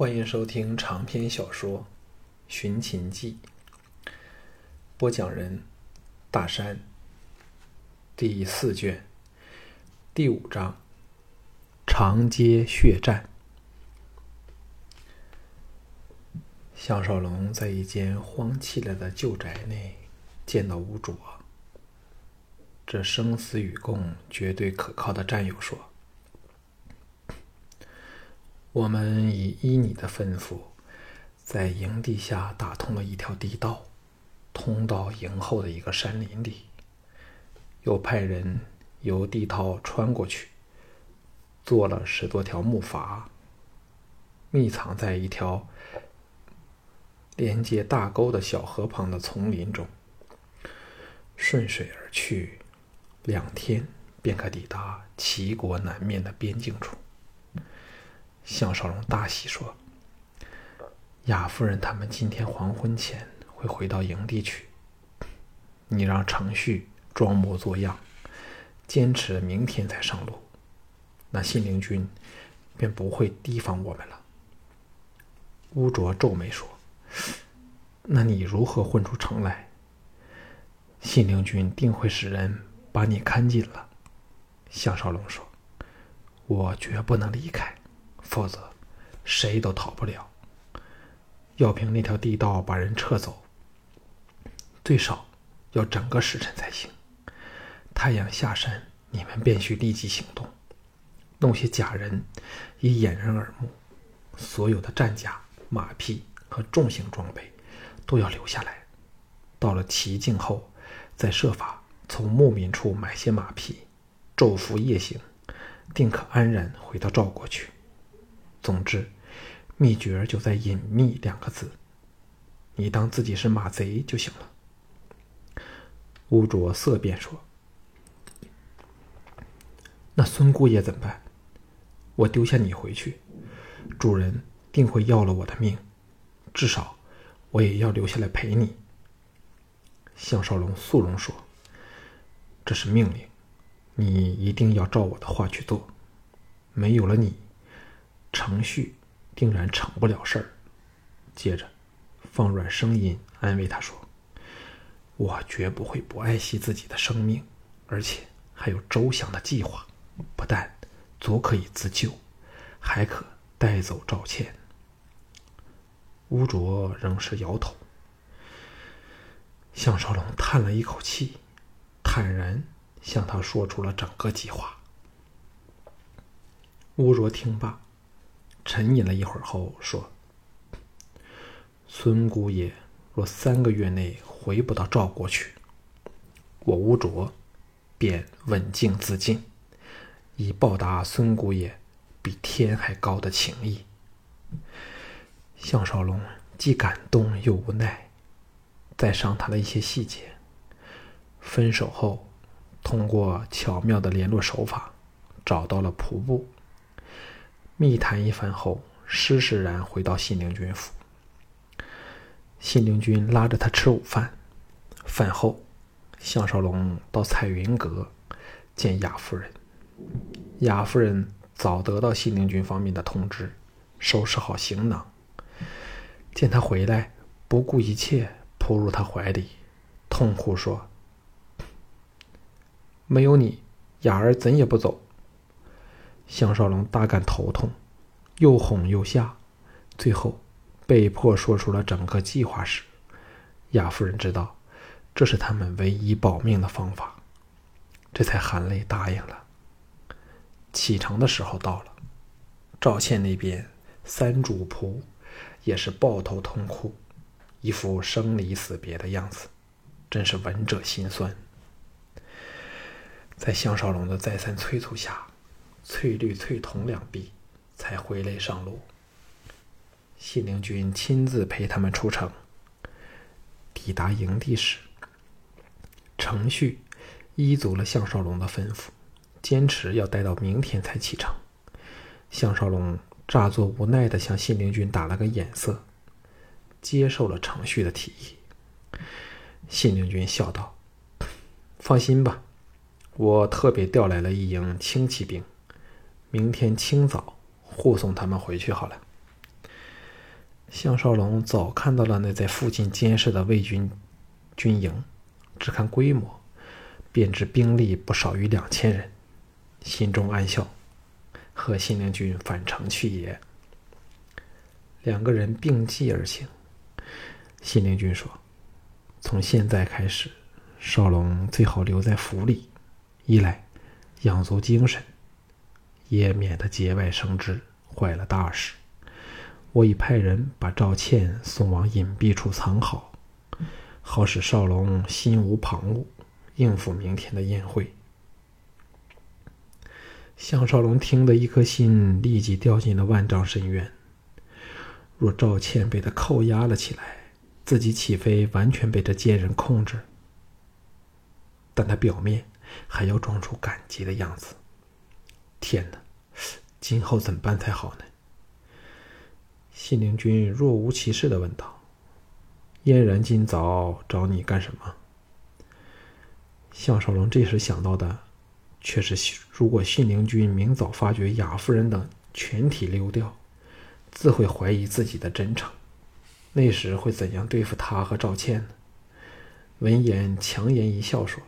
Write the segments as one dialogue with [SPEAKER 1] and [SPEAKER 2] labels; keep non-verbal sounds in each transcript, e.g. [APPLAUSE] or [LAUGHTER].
[SPEAKER 1] 欢迎收听长篇小说《寻秦记》，播讲人：大山。第四卷第五章：长街血战。项少龙在一间荒弃了的旧宅内见到吴卓，这生死与共、绝对可靠的战友说。我们已依你的吩咐，在营地下打通了一条地道，通到营后的一个山林里。又派人由地道穿过去，做了十多条木筏，密藏在一条连接大沟的小河旁的丛林中，顺水而去，两天便可抵达齐国南面的边境处。项少龙大喜说：“雅夫人他们今天黄昏前会回到营地去。你让程旭装模作样，坚持明天才上路，那信陵君便不会提防我们了。”乌卓皱眉说：“那你如何混出城来？信陵君定会使人把你看紧了。”项少龙说：“我绝不能离开。”否则，谁都逃不了。要凭那条地道把人撤走，最少要整个时辰才行。太阳下山，你们便需立即行动，弄些假人以掩人耳目。所有的战甲、马匹和重型装备都要留下来。到了齐境后，再设法从牧民处买些马匹，昼伏夜行，定可安然回到赵国去。总之，秘诀就在“隐秘”两个字。你当自己是马贼就行了。乌卓色变说：“那孙姑爷怎么办？我丢下你回去，主人定会要了我的命。至少，我也要留下来陪你。”项少龙肃容说：“这是命令，你一定要照我的话去做。没有了你。”程序定然成不了事儿。接着，放软声音安慰他说：“我绝不会不爱惜自己的生命，而且还有周详的计划。不但足可以自救，还可带走赵倩。”乌卓仍是摇头。项少龙叹了一口气，坦然向他说出了整个计划。乌卓听罢。沉吟了一会儿后说：“孙姑爷若三个月内回不到赵国去，我乌卓便刎颈自尽，以报答孙姑爷比天还高的情谊。”项少龙既感动又无奈，再商谈了一些细节。分手后，通过巧妙的联络手法，找到了仆部。密谈一番后，施施然回到信陵君府。信陵君拉着他吃午饭。饭后，项少龙到彩云阁见雅夫人。雅夫人早得到信陵君方面的通知，收拾好行囊。见他回来，不顾一切扑入他怀里，痛哭说：“没有你，雅儿怎也不走。”项少龙大感头痛，又哄又吓，最后被迫说出了整个计划时，雅夫人知道这是他们唯一保命的方法，这才含泪答应了。启程的时候到了，赵倩那边三主仆也是抱头痛哭，一副生离死别的样子，真是闻者心酸。在项少龙的再三催促下。翠绿、翠铜两臂才挥泪上路。信陵君亲自陪他们出城。抵达营地时，程旭依足了项少龙的吩咐，坚持要待到明天才启程。项少龙诈作无奈的向信陵君打了个眼色，接受了程旭的提议。信陵君笑道：“放心吧，我特别调来了一营轻骑兵。”明天清早护送他们回去好了。项少龙早看到了那在附近监视的魏军军营，只看规模，便知兵力不少于两千人，心中暗笑：“和信陵君返城去也。”两个人并继而行。信陵君说：“从现在开始，少龙最好留在府里，一来养足精神，也免得节外生枝，坏了大事。我已派人把赵倩送往隐蔽处藏好，好使少龙心无旁骛，应付明天的宴会。”项少龙听得一颗心立即掉进了万丈深渊。若赵倩被他扣押了起来，自己岂非完全被这贱人控制？但他表面还要装出感激的样子。天哪，今后怎么办才好呢？信陵君若无其事的问道：“嫣然今早找你干什么？”项少龙这时想到的，却是如果信陵君明早发觉雅夫人等全体溜掉。自会怀疑自己的真诚，那时会怎样对付他和赵倩呢？闻言，强颜一笑说：“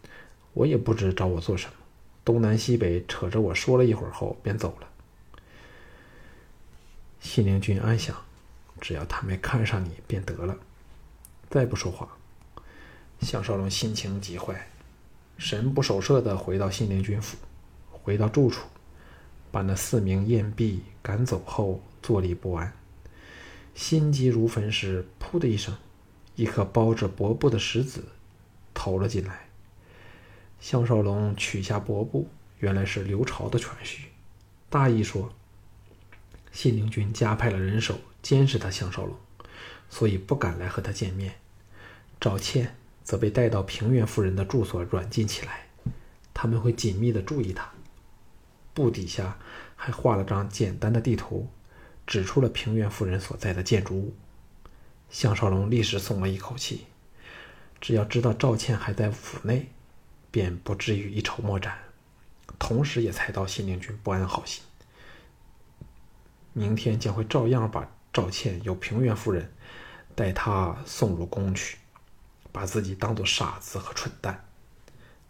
[SPEAKER 1] [LAUGHS] 我也不知找我做什么，东南西北扯着我说了一会儿后便走了。”信陵君暗想：“只要他没看上你便得了。”再不说话。项少龙心情极坏，神不守舍的回到信陵君府，回到住处。把那四名燕婢赶走后，坐立不安，心急如焚时，噗的一声，一颗包着薄布的石子投了进来。项少龙取下薄布，原来是刘朝的传讯，大意说：信陵君加派了人手监视他项少龙，所以不敢来和他见面。赵倩则被带到平原夫人的住所软禁起来，他们会紧密的注意他。布底下还画了张简单的地图，指出了平原夫人所在的建筑物。项少龙立时松了一口气，只要知道赵倩还在府内，便不至于一筹莫展。同时也猜到信陵君不安好心，明天将会照样把赵倩由平原夫人带他送入宫去，把自己当做傻子和蠢蛋。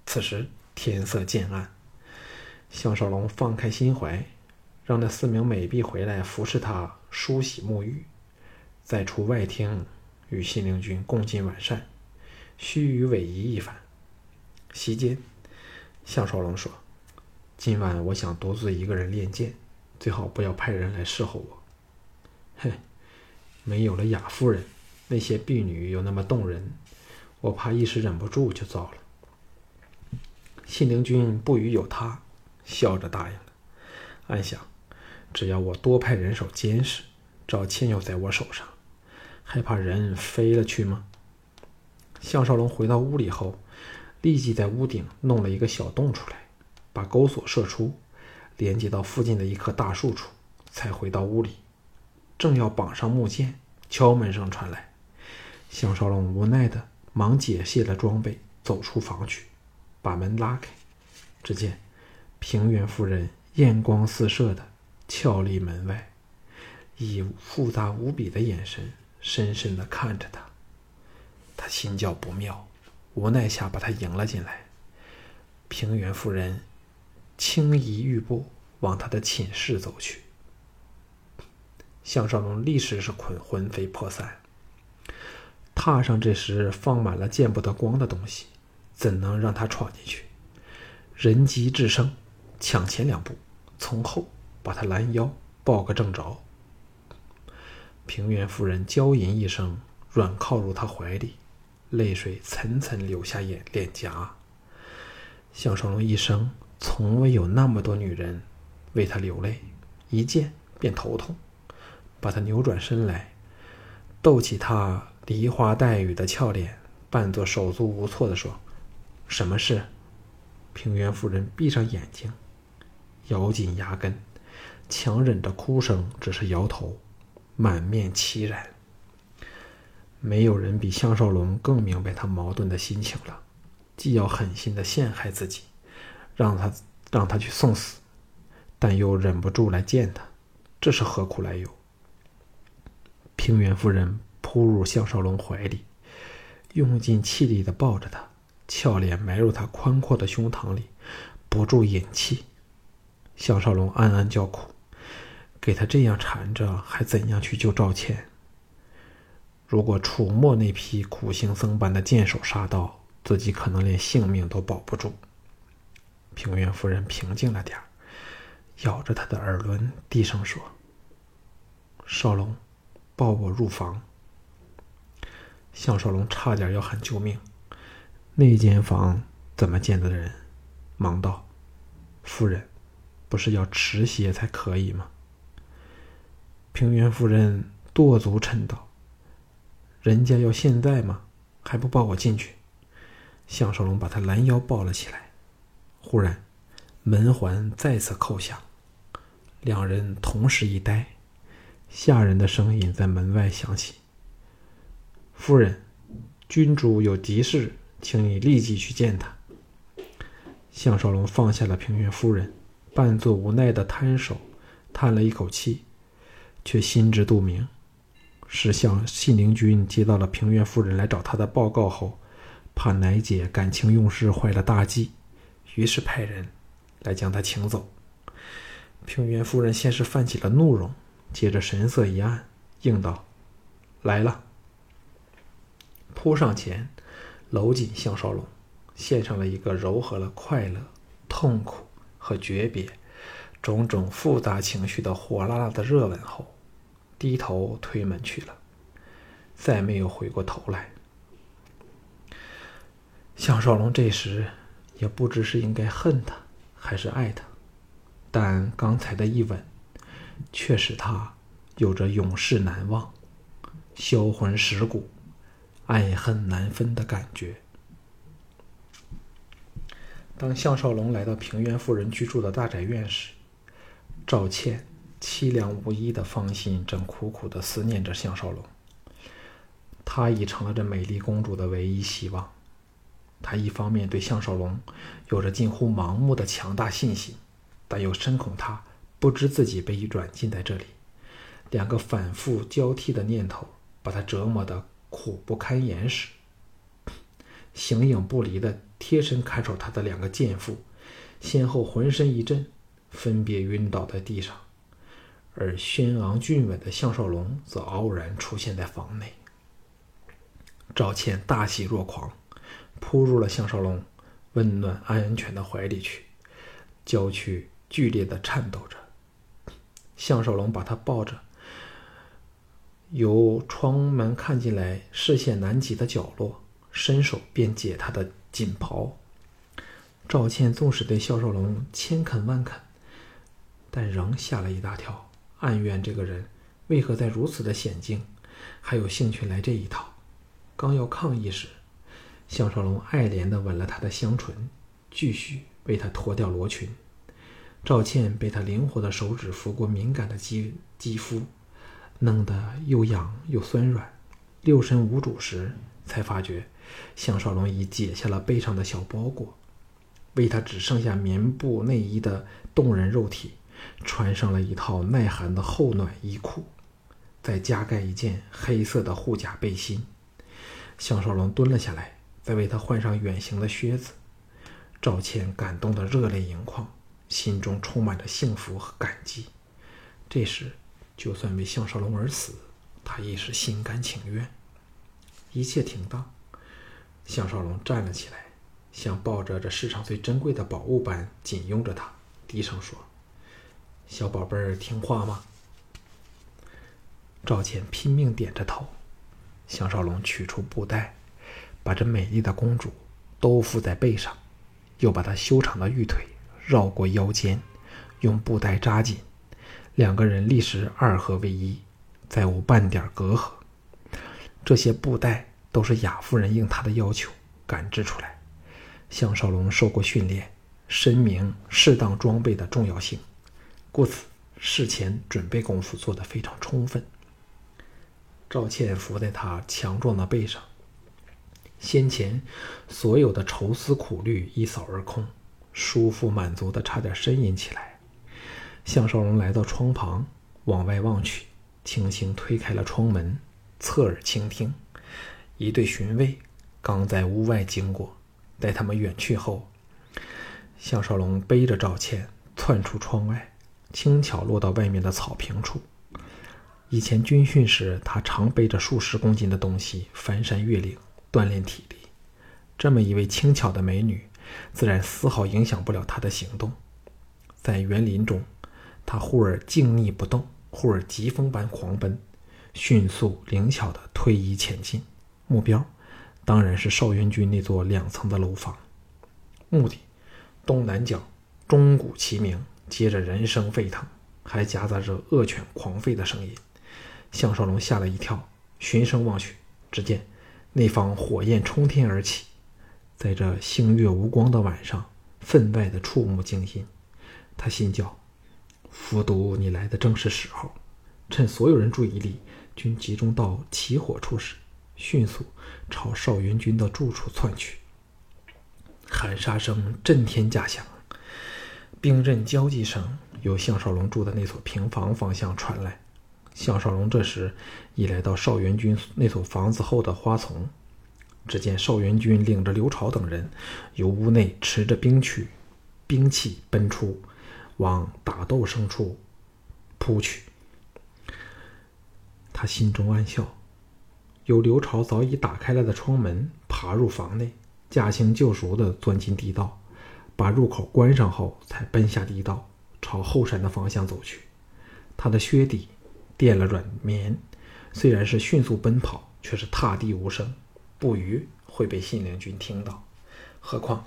[SPEAKER 1] 此时天色渐暗。项少龙放开心怀，让那四名美婢回来服侍他梳洗沐浴，再出外厅与信陵君共进晚膳，须臾委仪一番。席间，项少龙说：“今晚我想独自一个人练剑，最好不要派人来侍候我。”嘿，没有了雅夫人，那些婢女又那么动人，我怕一时忍不住就糟了。信陵君不疑有他。笑着答应了，暗想：只要我多派人手监视，赵倩又在我手上，害怕人飞了去吗？项少龙回到屋里后，立即在屋顶弄了一个小洞出来，把钩索射出，连接到附近的一棵大树处，才回到屋里。正要绑上木剑，敲门声传来，项少龙无奈的忙解卸了装备，走出房去，把门拉开，只见。平原夫人艳光四射的俏立门外，以复杂无比的眼神深深的看着他。他心叫不妙，无奈下把他迎了进来。平原夫人轻移玉步往他的寝室走去。项少龙立时是捆魂飞魄散，踏上这时放满了见不得光的东西，怎能让他闯进去？人急智生。抢前两步，从后把他拦腰抱个正着。平原夫人娇吟一声，软靠入他怀里，泪水层层流下眼脸颊。项少龙一生从未有那么多女人为他流泪，一见便头痛，把他扭转身来，逗起他梨花带雨的俏脸，扮作手足无措的说：“什么事？”平原夫人闭上眼睛。咬紧牙根，强忍着哭声，只是摇头，满面凄然。没有人比项少龙更明白他矛盾的心情了，既要狠心的陷害自己，让他让他去送死，但又忍不住来见他，这是何苦来由？平原夫人扑入项少龙怀里，用尽气力的抱着他，俏脸埋入他宽阔的胸膛里，不住饮气。项少龙暗暗叫苦，给他这样缠着，还怎样去救赵倩？如果楚墨那批苦行僧般的剑手杀到，自己可能连性命都保不住。平原夫人平静了点咬着他的耳轮，低声说：“少龙，抱我入房。”项少龙差点要喊救命。那间房怎么见的人？忙道：“夫人，不是要持鞋才可以吗？”平原夫人跺足嗔道。人家要现在吗？还不抱我进去？项少龙把他拦腰抱了起来。忽然，门环再次叩响，两人同时一呆，下人的声音在门外响起：“夫人，君主有急事，请你立即去见他。”项少龙放下了平原夫人，扮作无奈的摊手，叹了一口气，却心知肚明。是向信陵君接到了平原夫人来找他的报告后，怕奶姐感情用事坏了大计，于是派人来将他请走。平原夫人先是泛起了怒容，接着神色一暗，应道：“来了。”扑上前，搂紧项少龙，献上了一个柔和了快乐、痛苦和诀别种种复杂情绪的火辣辣的热吻后。低头推门去了，再没有回过头来。项少龙这时也不知是应该恨他还是爱他，但刚才的一吻，却使他有着永世难忘、销魂蚀骨、爱恨难分的感觉。当项少龙来到平原夫人居住的大宅院时，赵倩。凄凉无依的芳心正苦苦的思念着项少龙。他已成了这美丽公主的唯一希望。他一方面对项少龙有着近乎盲目的强大信心，但又深恐他不知自己被软禁在这里。两个反复交替的念头把他折磨得苦不堪言时，形影不离的贴身看守他的两个贱妇，先后浑身一震，分别晕倒在地上。而轩昂俊伟的项少龙则傲然出现在房内。赵倩大喜若狂，扑入了项少龙温暖安全的怀里去，娇躯剧烈的颤抖着。项少龙把她抱着，由窗门看进来视线难及的角落，伸手便解她的锦袍。赵倩纵使对项少龙千恳万恳，但仍吓了一大跳。暗怨这个人为何在如此的险境，还有兴趣来这一套？刚要抗议时，项少龙爱怜地吻了她的香唇，继续为她脱掉罗裙。赵倩被他灵活的手指拂过敏感的肌肌肤，弄得又痒又酸软。六神无主时，才发觉项少龙已解下了背上的小包裹，为他只剩下棉布内衣的动人肉体。穿上了一套耐寒的厚暖衣裤，再加盖一件黑色的护甲背心。项少龙蹲了下来，再为他换上远行的靴子。赵倩感动得热泪盈眶，心中充满着幸福和感激。这时，就算为项少龙而死，他亦是心甘情愿。一切停当，项少龙站了起来，像抱着这世上最珍贵的宝物般紧拥着他，低声说。小宝贝儿听话吗？赵倩拼命点着头。项少龙取出布袋，把这美丽的公主都附在背上，又把她修长的玉腿绕过腰间，用布袋扎紧。两个人立时二合为一，再无半点隔阂。这些布袋都是雅夫人应他的要求赶制出来。项少龙受过训练，深明适当装备的重要性。故此，事前准备功夫做得非常充分。赵倩伏在他强壮的背上，先前所有的愁思苦虑一扫而空，舒服满足的差点呻吟起来。项少龙来到窗旁，往外望去，轻轻推开了窗门，侧耳倾听。一对巡卫刚在屋外经过，待他们远去后，项少龙背着赵倩窜出窗外，轻巧落到外面的草坪处。以前军训时，他常背着数十公斤的东西翻山越岭，锻炼体力。这么一位轻巧的美女，自然丝毫影响不了他的行动。在园林中，他忽而静谧不动。忽而疾风般狂奔，迅速灵巧地推移前进，目标当然是少元军那座两层的楼房。目的东南角钟鼓齐鸣，接着人声沸腾，还夹杂着恶犬狂吠的声音。项少龙吓了一跳，循声望去，只见那方火焰冲天而起，在这星月无光的晚上，分外的触目惊心。他心叫。伏毒，你来的正是时候。趁所有人注意力均集中到起火处时，迅速朝少元军的住处窜去。喊杀声震天价响，兵刃交击声由项少龙住的那所平房方向传来。项少龙这时已来到少元军那所房子后的花丛，只见少元军领着刘朝等人由屋内持着兵器，兵器奔出。往打斗声处扑去，他心中暗笑。有刘朝早已打开了的窗门，爬入房内，驾轻就熟地钻进地道，把入口关上后，才奔下地道，朝后山的方向走去。他的靴底垫了软棉，虽然是迅速奔跑，却是踏地无声，不虞会被信陵君听到。何况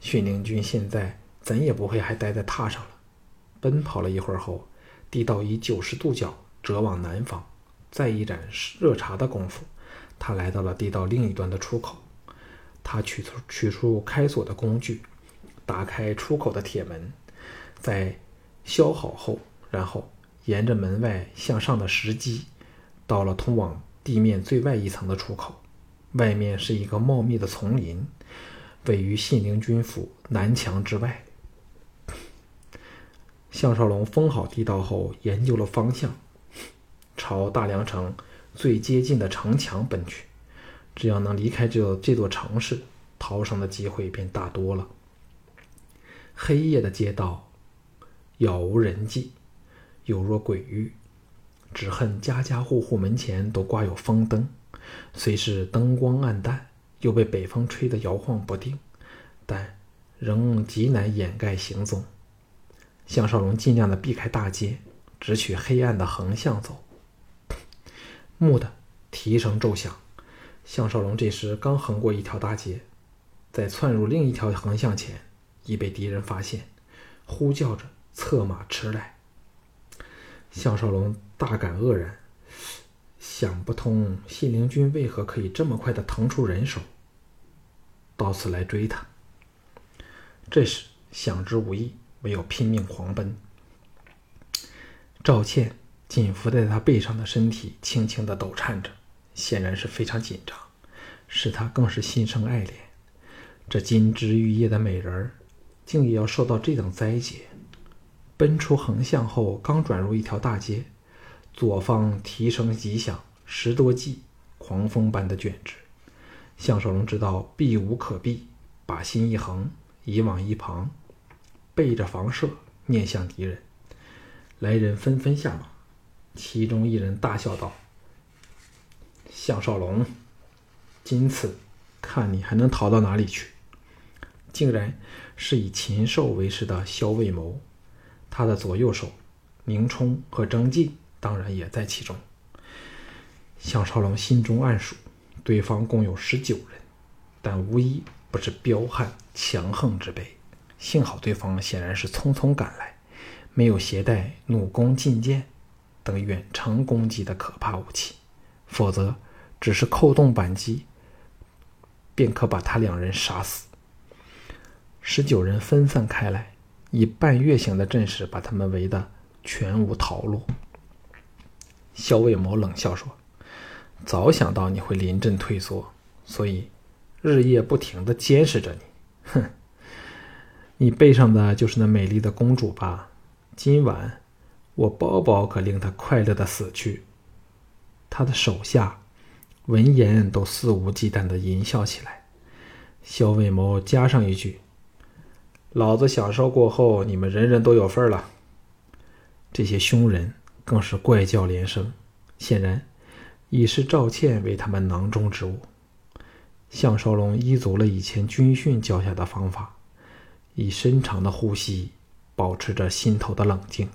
[SPEAKER 1] 信陵君现在怎也不会还待在榻上了。奔跑了一会儿后，地道以九十度角折往南方。再一盏热茶的功夫，他来到了地道另一端的出口。他取出取出开锁的工具，打开出口的铁门，在削好后，然后沿着门外向上的石基，到了通往地面最外一层的出口。外面是一个茂密的丛林，位于信陵军府南墙之外。项少龙封好地道后，研究了方向，朝大梁城最接近的城墙奔去。只要能离开这这座城市，逃生的机会便大多了。黑夜的街道，杳无人迹，有若鬼域。只恨家家户户门前都挂有风灯，虽是灯光暗淡，又被北风吹得摇晃不定，但仍极难掩盖行踪。项少龙尽量的避开大街，只取黑暗的横向走。蓦地，蹄声骤响。项少龙这时刚横过一条大街，在窜入另一条横向前，已被敌人发现，呼叫着策马驰来。项少龙大感愕然，想不通信陵君为何可以这么快的腾出人手，到此来追他。这时想之无益。唯有拼命狂奔。赵倩紧伏在他背上的身体轻轻的抖颤着，显然是非常紧张，使他更是心生爱怜。这金枝玉叶的美人儿，竟也要受到这等灾劫。奔出横向后，刚转入一条大街，左方蹄声急响，十多骑，狂风般的卷至。项少龙知道避无可避，把心一横，移往一旁。背着房舍，面向敌人。来人纷纷下马，其中一人大笑道：“项少龙，今次看你还能逃到哪里去？”竟然是以禽兽为食的萧卫谋，他的左右手明冲和征进当然也在其中。项少龙心中暗数，对方共有十九人，但无一不是彪悍强横之辈。幸好对方显然是匆匆赶来，没有携带弩弓、劲箭等远程攻击的可怕武器，否则只是扣动扳机，便可把他两人杀死。十九人分散开来，以半月形的阵势把他们围得全无逃路。萧卫谋冷笑说：“早想到你会临阵退缩，所以日夜不停地监视着你。[LAUGHS] ”哼。你背上的就是那美丽的公主吧？今晚我包保可令她快乐的死去，他的手下闻言都肆无忌惮地淫笑起来。萧卫谋加上一句：“老子享受过后，你们人人都有份了。”这些凶人更是怪叫连声，显然已是赵倩为他们囊中之物。项少龙依足了以前军训教下的方法，以深长的呼吸保持着心头的冷静，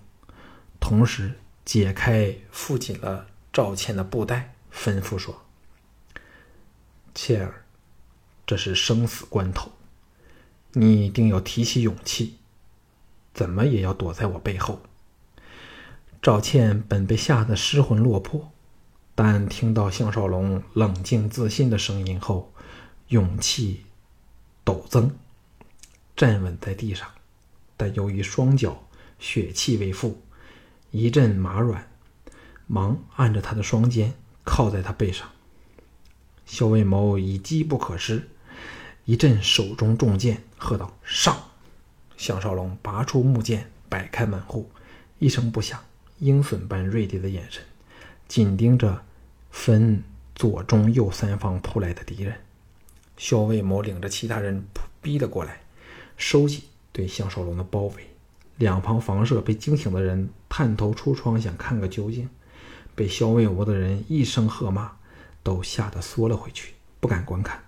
[SPEAKER 1] 同时解开缚紧了赵倩的布带，吩咐说：“倩儿，这是生死关头，你一定要提起勇气，怎么也要躲在我背后。”赵倩本被吓得失魂落魄，但听到项少龙冷静自信的声音后，勇气陡增，站稳在地上，但由于双脚血气未复，一阵麻软，忙按着他的双肩，靠在他背上。萧卫谋已机不可失，一阵手中重剑，喝道：“上！”项少龙拔出木剑，摆开门户，一声不响，鹰隼般锐利的眼神紧盯着分左、中、右三方扑来的敌人。萧卫谋领着其他人逼了过来，收紧对项少龙的包围。两旁房舍被惊醒的人探头出窗想看个究竟，被萧卫谋的人一声喝骂，都吓得缩了回去，不敢观看。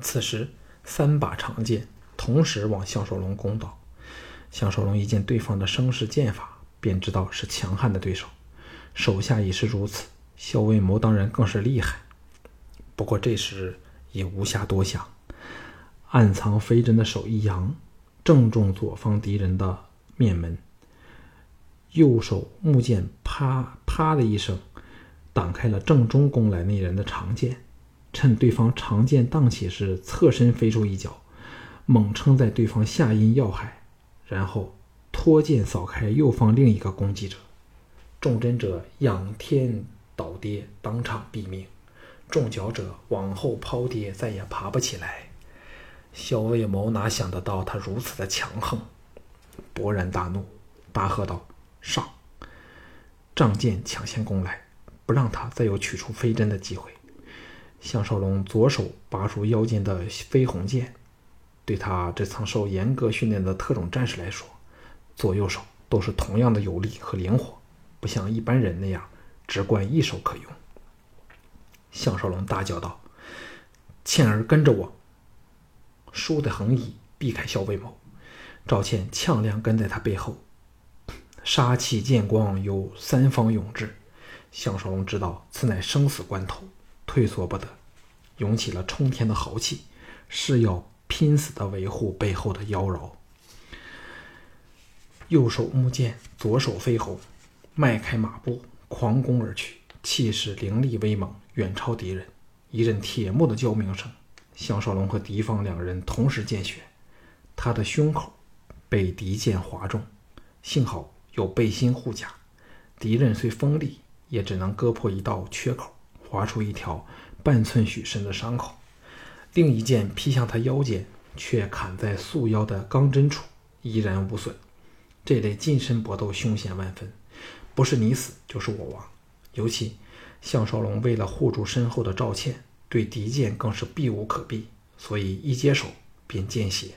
[SPEAKER 1] 此时，三把长剑同时往项少龙攻倒。项少龙一见对方的声势剑法，便知道是强悍的对手，手下也是如此。萧卫谋当然更是厉害，不过这时。也无暇多想，暗藏飞针的手一扬，正中左方敌人的面门。右手木剑啪啪的一声，挡开了正中攻来那人的长剑。趁对方长剑荡起时，侧身飞出一脚，猛撑在对方下阴要害，然后托剑扫开右方另一个攻击者。中针者仰天倒跌，当场毙命。中脚者往后抛跌，再也爬不起来。萧卫谋哪想得到他如此的强横，勃然大怒，大喝道：“上！”仗剑抢先攻来，不让他再有取出飞针的机会。项少龙左手拔出腰间的飞鸿剑，对他这曾受严格训练的特种战士来说，左右手都是同样的有力和灵活，不像一般人那样只管一手可用。项少龙大叫道：“倩儿，跟着我！”倏地横移，避开萧卫谋。赵倩呛亮跟在他背后，杀气剑光由三方涌至。项少龙知道此乃生死关头，退缩不得，涌起了冲天的豪气，誓要拼死的维护背后的妖娆。右手木剑，左手飞猴，迈开马步，狂攻而去，气势凌厉威猛。远超敌人，一阵铁木的交鸣声，项少龙和敌方两人同时见血，他的胸口被敌剑划中，幸好有背心护甲，敌人虽锋利，也只能割破一道缺口，划出一条半寸许深的伤口。另一剑劈向他腰间，却砍在束腰的钢针处，依然无损。这类近身搏斗凶险万分，不是你死就是我亡，尤其。项少龙为了护住身后的赵倩，对敌剑更是避无可避，所以一接手便见血。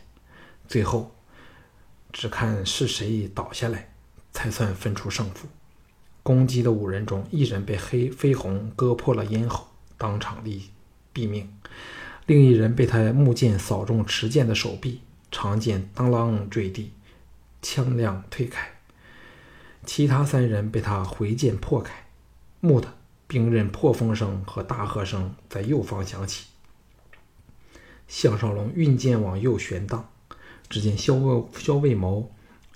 [SPEAKER 1] 最后，只看是谁倒下来，才算分出胜负。攻击的五人中，一人被黑飞鸿割破了咽喉，当场毙毙命；另一人被他木剑扫中持剑的手臂，长剑当啷坠地，枪亮退开。其他三人被他回剑破开，木的。兵刃破风声和大喝声在右方响起。项少龙运剑往右旋荡，只见萧卫萧卫谋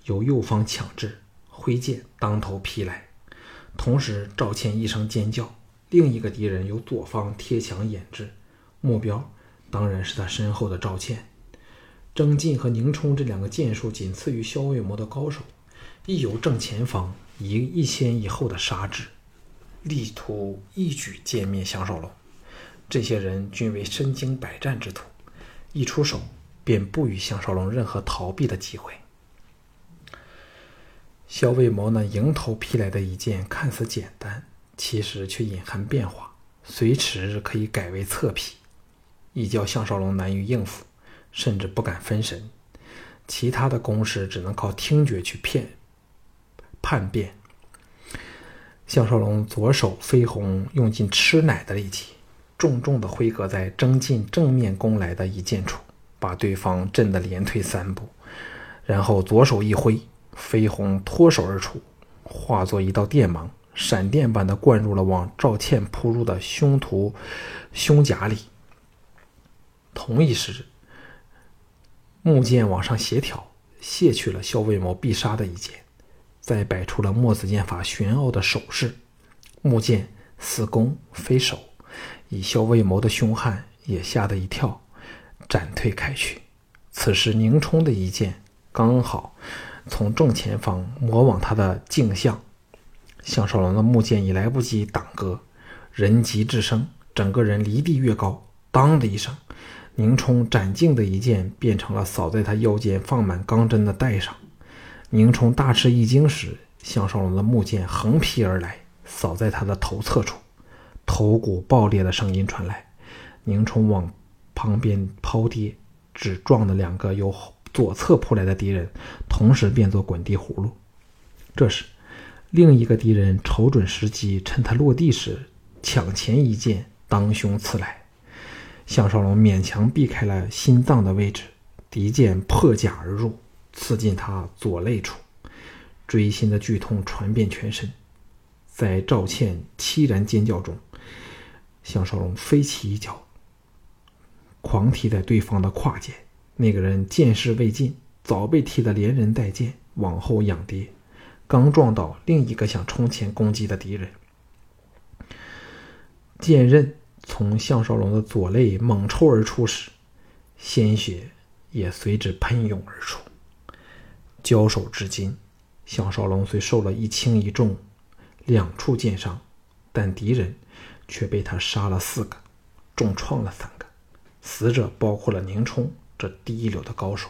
[SPEAKER 1] 由右方抢至，挥剑当头劈来。同时，赵倩一声尖叫，另一个敌人由左方贴墙掩至，目标当然是他身后的赵倩。征进和宁冲这两个剑术仅次于萧卫谋的高手，亦由正前方一一先一后的杀至。力图一举歼灭项少龙，这些人均为身经百战之徒，一出手便不与项少龙任何逃避的机会。萧卫谋那迎头劈来的一剑看似简单，其实却隐含变化，随时可以改为侧劈，一叫项少龙难于应付，甚至不敢分神。其他的攻势只能靠听觉去骗叛变。项少龙左手飞鸿用尽吃奶的力气，重重的挥戈在争进正面攻来的一剑处，把对方震得连退三步，然后左手一挥，飞鸿脱手而出，化作一道电芒，闪电般的灌入了往赵倩扑入的凶徒胸甲里。同一时。木剑往上协调，卸去了萧卫谋必杀的一剑，再摆出了墨子剑法玄奥的手势。木剑似攻非守，以萧卫谋的凶悍也吓得一跳，斩退开去。此时宁冲的一剑刚好从正前方磨往他的颈项，项少龙的木剑已来不及挡戈，人急智生，整个人离地越高，当的一声。宁冲斩颈的一剑变成了扫在他腰间放满钢针的带上。宁冲大吃一惊时，项少龙的木剑横劈而来，扫在他的头侧处，头骨爆裂的声音传来。宁冲往旁边抛跌，只撞了两个由左侧扑来的敌人，同时变作滚地葫芦。这时，另一个敌人瞅准时机，趁他落地时抢前一剑当胸刺来。项少龙勉强避开了心脏的位置，敌剑破甲而入，刺进他左肋处，锥心的剧痛传遍全身。在赵倩凄然尖叫中，项少龙飞起一脚，狂踢在对方的胯间。那个人见势未尽，早被踢得连人带剑往后仰跌，刚撞到另一个想冲前攻击的敌人，剑刃。从项少龙的左肋猛抽而出时，鲜血也随之喷涌而出。交手至今，项少龙虽受了一轻一重两处剑伤，但敌人却被他杀了四个，重创了三个。死者包括了宁冲这第一流的高手。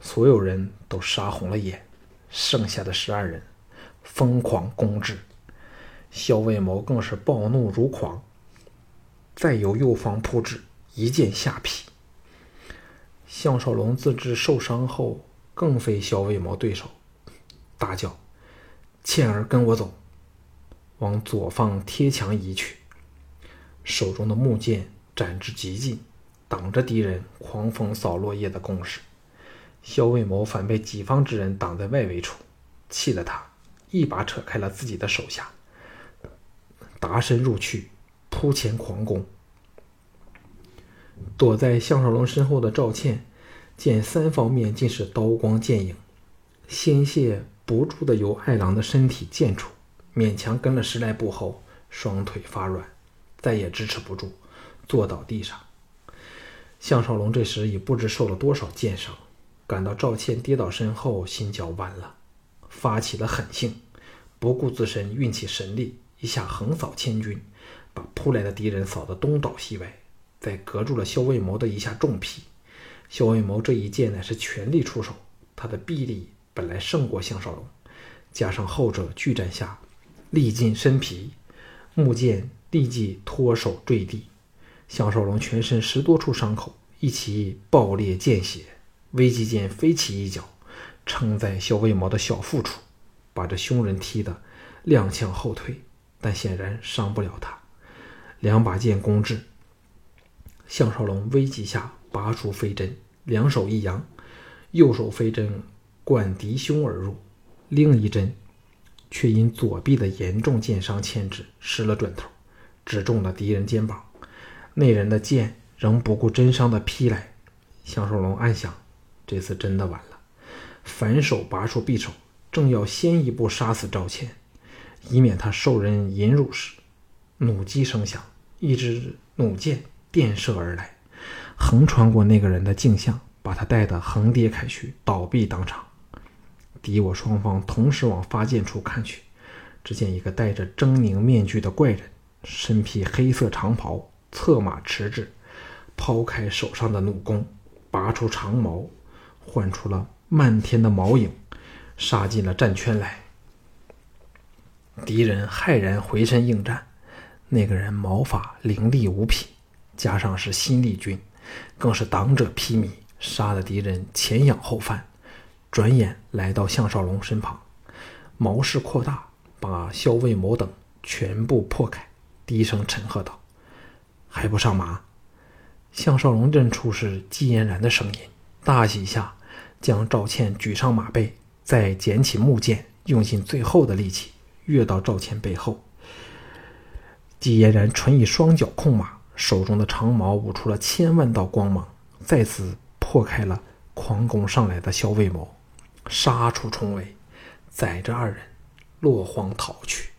[SPEAKER 1] 所有人都杀红了眼，剩下的十二人疯狂攻至，萧卫谋更是暴怒如狂。再由右方扑至，一剑下劈。项少龙自知受伤后，更非萧卫谋对手，大叫：“倩儿，跟我走！”往左方贴墙移去，手中的木剑斩至极近，挡着敌人狂风扫落叶的攻势。萧卫谋反被己方之人挡在外围处，气得他一把扯开了自己的手下，达身入去。扑前狂攻，躲在项少龙身后的赵倩见三方面尽是刀光剑影，鲜血不住的由爱郎的身体溅出，勉强跟了十来步后，双腿发软，再也支持不住，坐倒地上。项少龙这时已不知受了多少剑伤，感到赵倩跌倒身后，心焦弯了，发起了狠性，不顾自身运起神力，一下横扫千军。把扑来的敌人扫得东倒西歪，再隔住了萧卫谋的一下重劈。萧卫谋这一剑乃是全力出手，他的臂力本来胜过项少龙，加上后者巨战下力尽身疲，木剑立即脱手坠地。项少龙全身十多处伤口一起爆裂见血，危急间飞起一脚，撑在肖卫毛的小腹处，把这凶人踢得踉跄后退，但显然伤不了他。两把剑攻至，项少龙危急下拔出飞针，两手一扬，右手飞针贯敌胸而入，另一针却因左臂的严重剑伤牵制失了准头，只中了敌人肩膀。那人的剑仍不顾真伤的劈来，项少龙暗想：这次真的完了。反手拔出匕首，正要先一步杀死赵倩，以免他受人引辱时，弩机声响。一支弩箭电射而来，横穿过那个人的颈项，把他带得横跌开去，倒闭当场。敌我双方同时往发箭处看去，只见一个戴着狰狞面具的怪人，身披黑色长袍，策马驰至，抛开手上的弩弓，拔出长矛，唤出了漫天的毛影，杀进了战圈来。敌人骇然回身应战。那个人毛发凌厉无匹，加上是新力军，更是挡者披靡，杀得敌人前仰后翻。转眼来到项少龙身旁，毛势扩大，把萧卫谋等全部破开，低声沉喝道：“还不上马？”项少龙认出是季嫣然的声音，大喜下，将赵倩举上马背，再捡起木剑，用尽最后的力气跃到赵倩背后。季嫣然纯以双脚控马，手中的长矛舞出了千万道光芒，再次破开了狂攻上来的萧卫谋。杀出重围，载着二人落荒逃去。